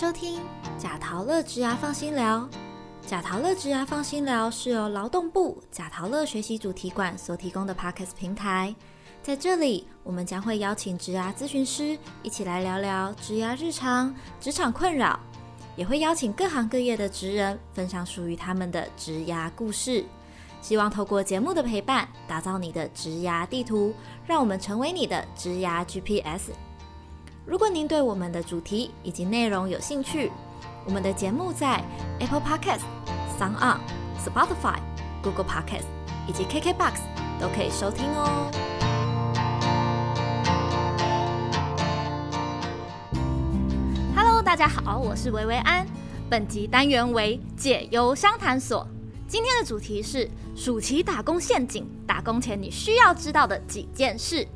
收听贾陶乐职涯放心聊。贾陶乐职涯放心聊是由劳动部贾陶乐学习主题馆所提供的 Podcast 平台。在这里，我们将会邀请职涯咨询师一起来聊聊职涯日常、职场困扰，也会邀请各行各业的职人分享属于他们的职涯故事。希望透过节目的陪伴，打造你的职涯地图，让我们成为你的职涯 GPS。如果您对我们的主题以及内容有兴趣，我们的节目在 Apple Podcast、Sound、Spotify、Google Podcast 以及 KKBox 都可以收听哦。Hello，大家好，我是维维安。本集单元为解忧商谈所。今天的主题是暑期打工陷阱，打工前你需要知道的几件事。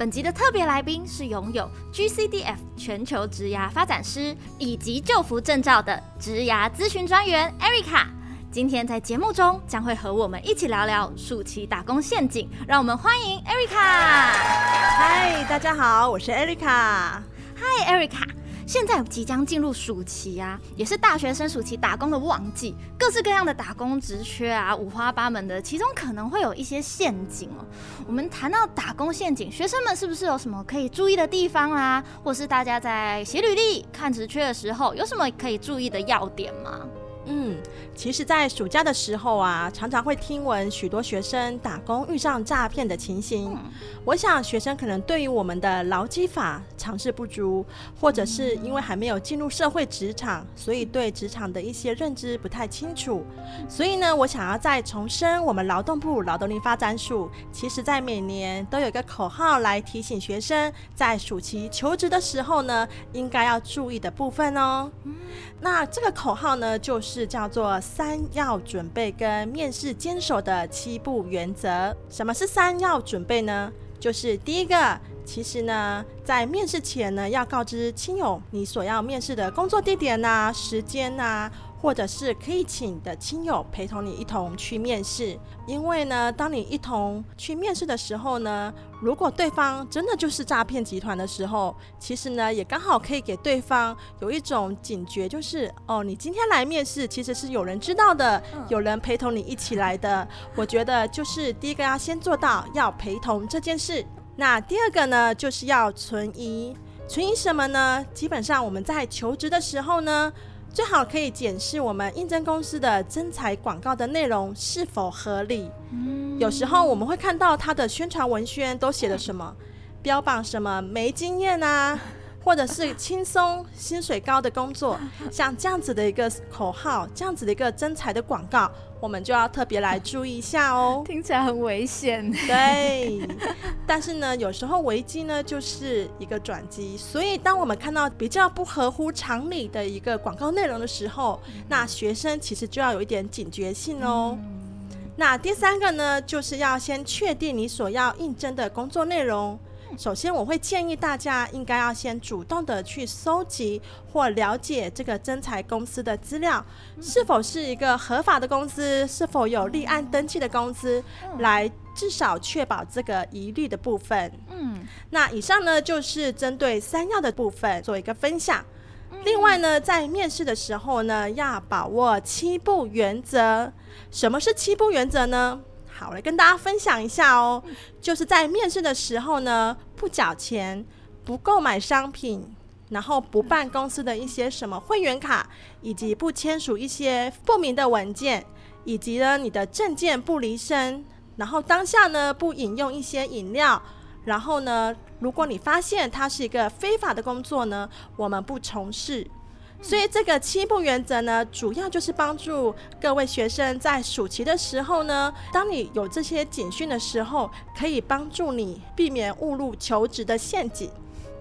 本集的特别来宾是拥有 GCDF 全球职涯发展师以及救福证照的职涯咨询专员 Erica。今天在节目中将会和我们一起聊聊暑期打工陷阱，让我们欢迎 Erica。嗨，大家好，我是 Erica。Hi Erica。现在即将进入暑期啊，也是大学生暑期打工的旺季，各式各样的打工职缺啊，五花八门的，其中可能会有一些陷阱哦。我们谈到打工陷阱，学生们是不是有什么可以注意的地方啊？或是大家在写履历、看职缺的时候，有什么可以注意的要点吗？嗯，其实，在暑假的时候啊，常常会听闻许多学生打工遇上诈骗的情形。我想，学生可能对于我们的劳基法常识不足，或者是因为还没有进入社会职场，所以对职场的一些认知不太清楚。所以呢，我想要再重申，我们劳动部劳动力发展署，其实在每年都有一个口号来提醒学生，在暑期求职的时候呢，应该要注意的部分哦。那这个口号呢，就是叫做三要准备跟面试坚守的七步原则。什么是三要准备呢？就是第一个，其实呢，在面试前呢，要告知亲友你所要面试的工作地点呐、时间呐。或者是可以请的亲友陪同你一同去面试，因为呢，当你一同去面试的时候呢，如果对方真的就是诈骗集团的时候，其实呢，也刚好可以给对方有一种警觉，就是哦，你今天来面试，其实是有人知道的，有人陪同你一起来的。我觉得就是第一个要先做到要陪同这件事，那第二个呢，就是要存疑。存疑什么呢？基本上我们在求职的时候呢。最好可以检视我们应征公司的征才广告的内容是否合理。有时候我们会看到他的宣传文宣都写了什么，标榜什么没经验啊。或者是轻松、薪水高的工作，像这样子的一个口号，这样子的一个真才的广告，我们就要特别来注意一下哦。听起来很危险。对，但是呢，有时候危机呢就是一个转机，所以当我们看到比较不合乎常理的一个广告内容的时候，那学生其实就要有一点警觉性哦。那第三个呢，就是要先确定你所要应征的工作内容。首先，我会建议大家应该要先主动的去搜集或了解这个真才公司的资料，是否是一个合法的公司，是否有立案登记的公司，来至少确保这个疑虑的部分。嗯，那以上呢就是针对三要的部分做一个分享。另外呢，在面试的时候呢，要把握七步原则。什么是七步原则呢？好，我来跟大家分享一下哦。就是在面试的时候呢，不缴钱，不购买商品，然后不办公司的一些什么会员卡，以及不签署一些不明的文件，以及呢你的证件不离身，然后当下呢不饮用一些饮料，然后呢，如果你发现它是一个非法的工作呢，我们不从事。所以这个七步原则呢，主要就是帮助各位学生在暑期的时候呢，当你有这些警讯的时候，可以帮助你避免误入求职的陷阱。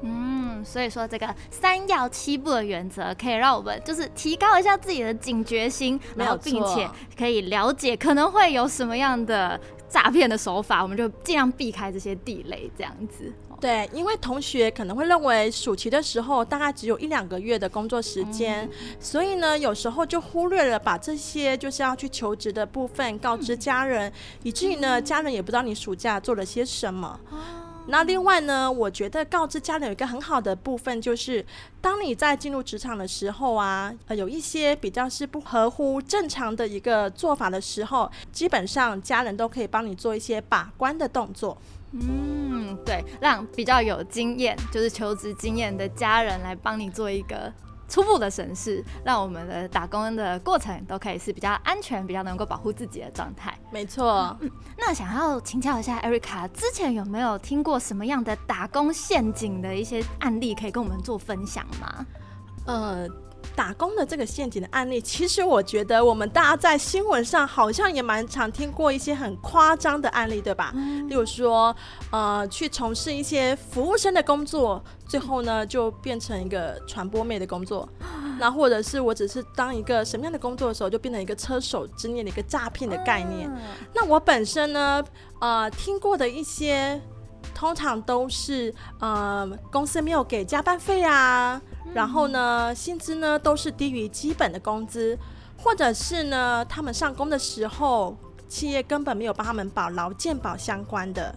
嗯，所以说这个三要七步的原则，可以让我们就是提高一下自己的警觉心，然后并且可以了解可能会有什么样的诈骗的手法，我们就尽量避开这些地雷，这样子。对，因为同学可能会认为暑期的时候大概只有一两个月的工作时间，所以呢，有时候就忽略了把这些就是要去求职的部分告知家人，以至于呢，家人也不知道你暑假做了些什么。那另外呢，我觉得告知家人有一个很好的部分，就是当你在进入职场的时候啊，呃，有一些比较是不合乎正常的一个做法的时候，基本上家人都可以帮你做一些把关的动作。嗯，对，让比较有经验，就是求职经验的家人来帮你做一个。初步的审视，让我们的打工的过程都可以是比较安全、比较能够保护自己的状态。没错。嗯，那想要请教一下 Erica，之前有没有听过什么样的打工陷阱的一些案例，可以跟我们做分享吗？呃。打工的这个陷阱的案例，其实我觉得我们大家在新闻上好像也蛮常听过一些很夸张的案例，对吧？例如说，呃，去从事一些服务生的工作，最后呢就变成一个传播妹的工作；那或者是我只是当一个什么样的工作的时候，就变成一个车手之念的一个诈骗的概念。那我本身呢，呃，听过的一些，通常都是呃，公司没有给加班费啊。然后呢，薪资呢都是低于基本的工资，或者是呢，他们上工的时候，企业根本没有帮他们保劳健保相关的，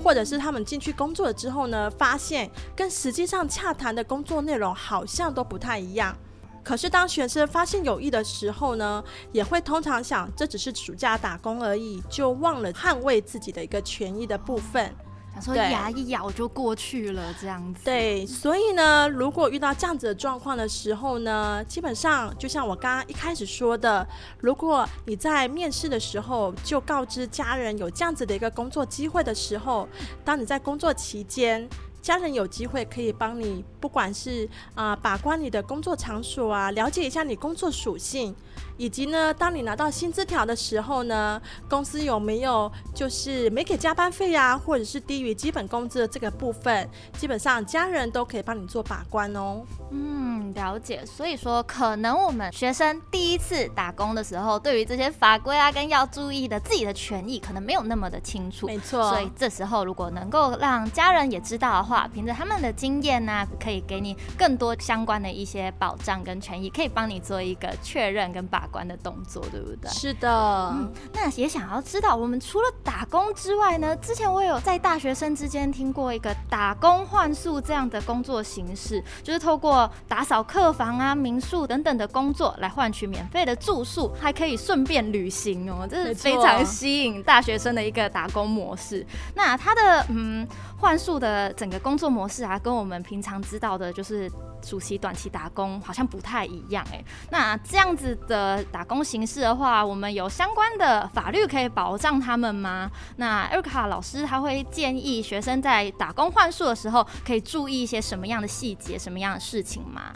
或者是他们进去工作了之后呢，发现跟实际上洽谈的工作内容好像都不太一样。可是当学生发现有意的时候呢，也会通常想这只是暑假打工而已，就忘了捍卫自己的一个权益的部分。说牙一咬就过去了，这样子。对，所以呢，如果遇到这样子的状况的时候呢，基本上就像我刚刚一开始说的，如果你在面试的时候就告知家人有这样子的一个工作机会的时候，当你在工作期间，家人有机会可以帮你，不管是啊把关你的工作场所啊，了解一下你工作属性。以及呢，当你拿到薪资条的时候呢，公司有没有就是没给加班费啊，或者是低于基本工资的这个部分，基本上家人都可以帮你做把关哦。嗯，了解。所以说，可能我们学生第一次打工的时候，对于这些法规啊跟要注意的自己的权益，可能没有那么的清楚。没错。所以这时候如果能够让家人也知道的话，凭着他们的经验呢，可以给你更多相关的一些保障跟权益，可以帮你做一个确认跟把。关的动作对不对？是的，嗯，那也想要知道，我们除了打工之外呢？之前我有在大学生之间听过一个打工换宿这样的工作形式，就是透过打扫客房啊、民宿等等的工作来换取免费的住宿，还可以顺便旅行哦，这是非常吸引大学生的一个打工模式。那它的嗯换宿的整个工作模式啊，跟我们平常知道的就是。暑期、短期打工好像不太一样哎，那这样子的打工形式的话，我们有相关的法律可以保障他们吗？那艾瑞卡老师他会建议学生在打工换宿的时候，可以注意一些什么样的细节、什么样的事情吗？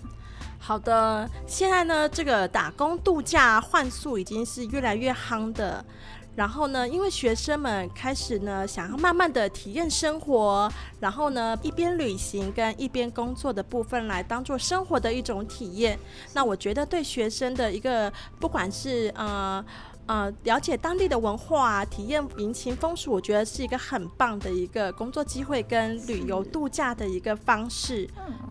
好的，现在呢，这个打工度假换宿已经是越来越夯的。然后呢，因为学生们开始呢，想要慢慢的体验生活，然后呢，一边旅行跟一边工作的部分来当做生活的一种体验。那我觉得对学生的一个，不管是呃呃了解当地的文化、体验民情风俗，我觉得是一个很棒的一个工作机会跟旅游度假的一个方式。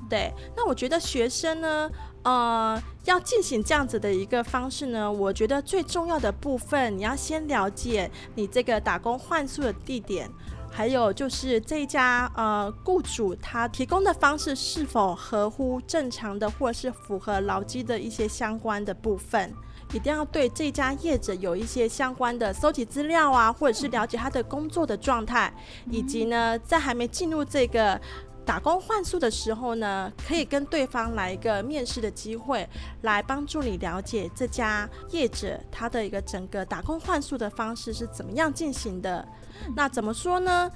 对，那我觉得学生呢。呃，要进行这样子的一个方式呢，我觉得最重要的部分，你要先了解你这个打工换宿的地点，还有就是这家呃雇主他提供的方式是否合乎正常的，或是符合劳基的一些相关的部分，一定要对这家业者有一些相关的搜集资料啊，或者是了解他的工作的状态，以及呢，在还没进入这个。打工换宿的时候呢，可以跟对方来一个面试的机会，来帮助你了解这家业者他的一个整个打工换宿的方式是怎么样进行的。那怎么说呢？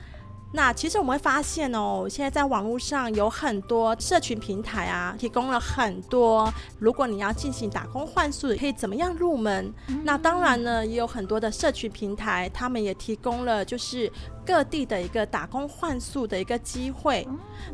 那其实我们会发现哦，现在在网络上有很多社群平台啊，提供了很多。如果你要进行打工换宿，可以怎么样入门？那当然呢，也有很多的社群平台，他们也提供了就是各地的一个打工换宿的一个机会。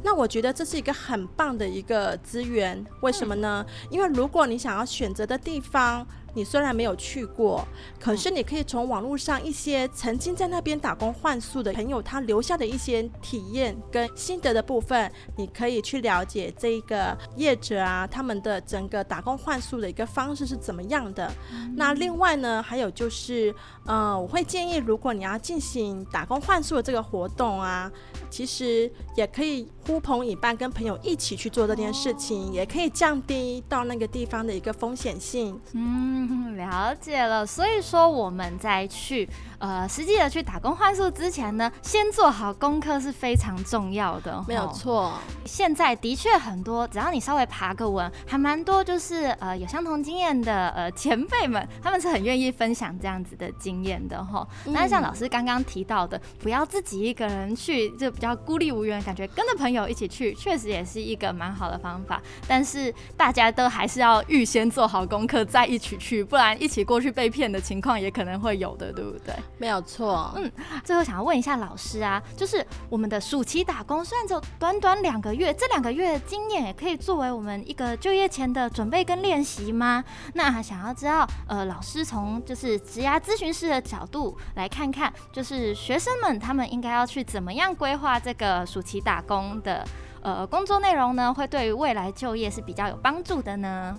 那我觉得这是一个很棒的一个资源。为什么呢？因为如果你想要选择的地方，你虽然没有去过，可是你可以从网络上一些曾经在那边打工换宿的朋友，他留下的一些体验跟心得的部分，你可以去了解这个业者啊，他们的整个打工换宿的一个方式是怎么样的。那另外呢，还有就是，呃，我会建议，如果你要进行打工换宿的这个活动啊，其实也可以呼朋引伴，跟朋友一起去做这件事情，也可以降低到那个地方的一个风险性。嗯，了解了。所以说我们在去。呃，实际的去打工换宿之前呢，先做好功课是非常重要的，没有错。现在的确很多，只要你稍微爬个文，还蛮多，就是呃有相同经验的呃前辈们，他们是很愿意分享这样子的经验的哈。那像老师刚刚提到的，不要自己一个人去，就比较孤立无援，感觉跟着朋友一起去，确实也是一个蛮好的方法。但是大家都还是要预先做好功课再一起去，不然一起过去被骗的情况也可能会有的，对不对？没有错，嗯，最后想要问一下老师啊，就是我们的暑期打工，虽然只有短短两个月，这两个月的经验也可以作为我们一个就业前的准备跟练习吗？那想要知道，呃，老师从就是职涯咨询师的角度来看看，就是学生们他们应该要去怎么样规划这个暑期打工的呃工作内容呢？会对于未来就业是比较有帮助的呢？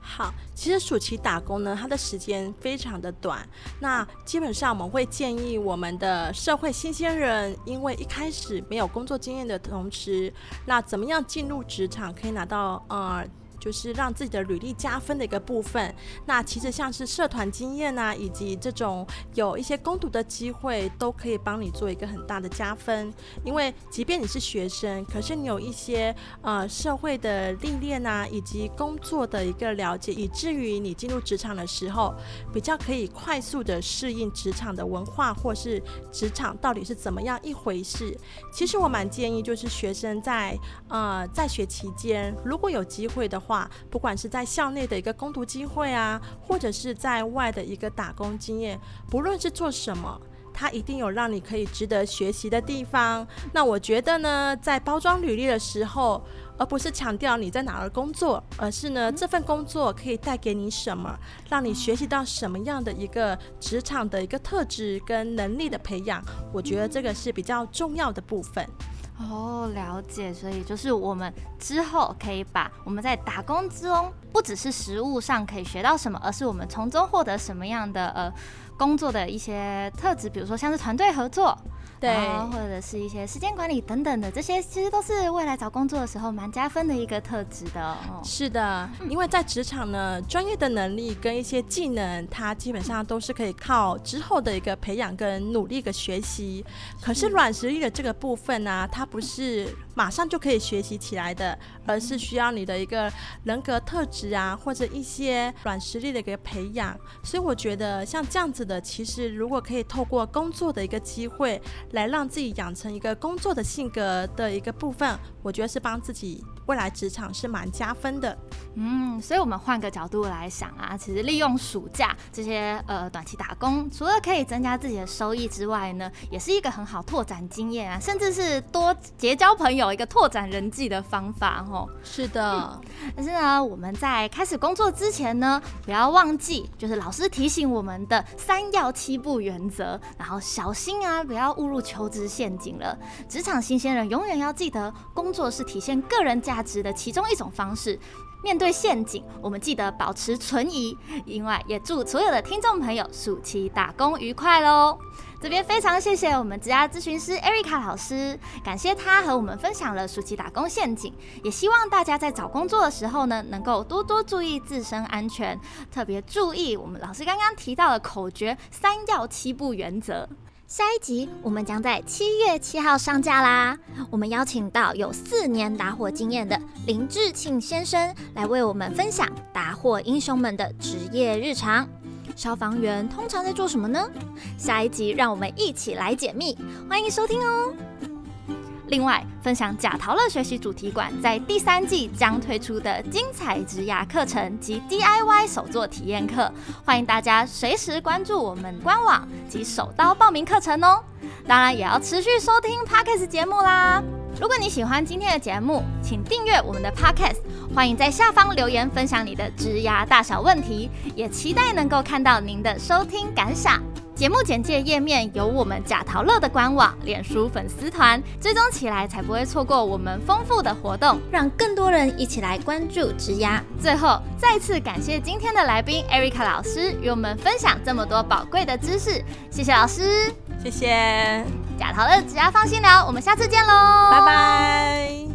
好，其实暑期打工呢，它的时间非常的短。那基本上我们会建议我们的社会新鲜人，因为一开始没有工作经验的同时，那怎么样进入职场可以拿到呃。就是让自己的履历加分的一个部分。那其实像是社团经验啊，以及这种有一些攻读的机会，都可以帮你做一个很大的加分。因为即便你是学生，可是你有一些呃社会的历练啊，以及工作的一个了解，以至于你进入职场的时候，比较可以快速的适应职场的文化，或是职场到底是怎么样一回事。其实我蛮建议，就是学生在呃在学期间，如果有机会的话。不管是在校内的一个攻读机会啊，或者是在外的一个打工经验，不论是做什么，它一定有让你可以值得学习的地方。那我觉得呢，在包装履历的时候，而不是强调你在哪儿工作，而是呢这份工作可以带给你什么，让你学习到什么样的一个职场的一个特质跟能力的培养，我觉得这个是比较重要的部分。哦，了解，所以就是我们之后可以把我们在打工之中，不只是食物上可以学到什么，而是我们从中获得什么样的呃工作的一些特质，比如说像是团队合作。对，或者是一些时间管理等等的，这些其实都是未来找工作的时候蛮加分的一个特质的。是的，因为在职场呢，专业的能力跟一些技能，它基本上都是可以靠之后的一个培养跟努力的学习。可是软实力的这个部分呢，它不是马上就可以学习起来的，而是需要你的一个人格特质啊，或者一些软实力的一个培养。所以我觉得像这样子的，其实如果可以透过工作的一个机会。来让自己养成一个工作的性格的一个部分，我觉得是帮自己未来职场是蛮加分的。嗯，所以我们换个角度来想啊，其实利用暑假这些呃短期打工，除了可以增加自己的收益之外呢，也是一个很好拓展经验啊，甚至是多结交朋友一个拓展人际的方法哦。是的，但是呢，我们在开始工作之前呢，不要忘记就是老师提醒我们的三要七不原则，然后小心啊，不要误入。求职陷阱了，职场新鲜人永远要记得，工作是体现个人价值的其中一种方式。面对陷阱，我们记得保持存疑。另外，也祝所有的听众朋友暑期打工愉快喽！这边非常谢谢我们职涯咨询师艾瑞卡老师，感谢他和我们分享了暑期打工陷阱。也希望大家在找工作的时候呢，能够多多注意自身安全，特别注意我们老师刚刚提到的口诀“三要七不”原则。下一集我们将在七月七号上架啦！我们邀请到有四年打火经验的林志庆先生来为我们分享打火英雄们的职业日常。消防员通常在做什么呢？下一集让我们一起来解密，欢迎收听哦！另外，分享贾陶乐学习主题馆在第三季将推出的精彩职涯课程及 DIY 手作体验课，欢迎大家随时关注我们官网及手刀报名课程哦。当然，也要持续收听 Podcast 节目啦。如果你喜欢今天的节目，请订阅我们的 Podcast，欢迎在下方留言分享你的职涯大小问题，也期待能够看到您的收听感想。节目简介页面有我们假陶乐的官网、脸书粉丝团，追踪起来才不会错过我们丰富的活动，让更多人一起来关注植牙。最后，再次感谢今天的来宾 Erica 老师与我们分享这么多宝贵的知识，谢谢老师，谢谢。假桃乐植牙放心聊，我们下次见喽，拜拜。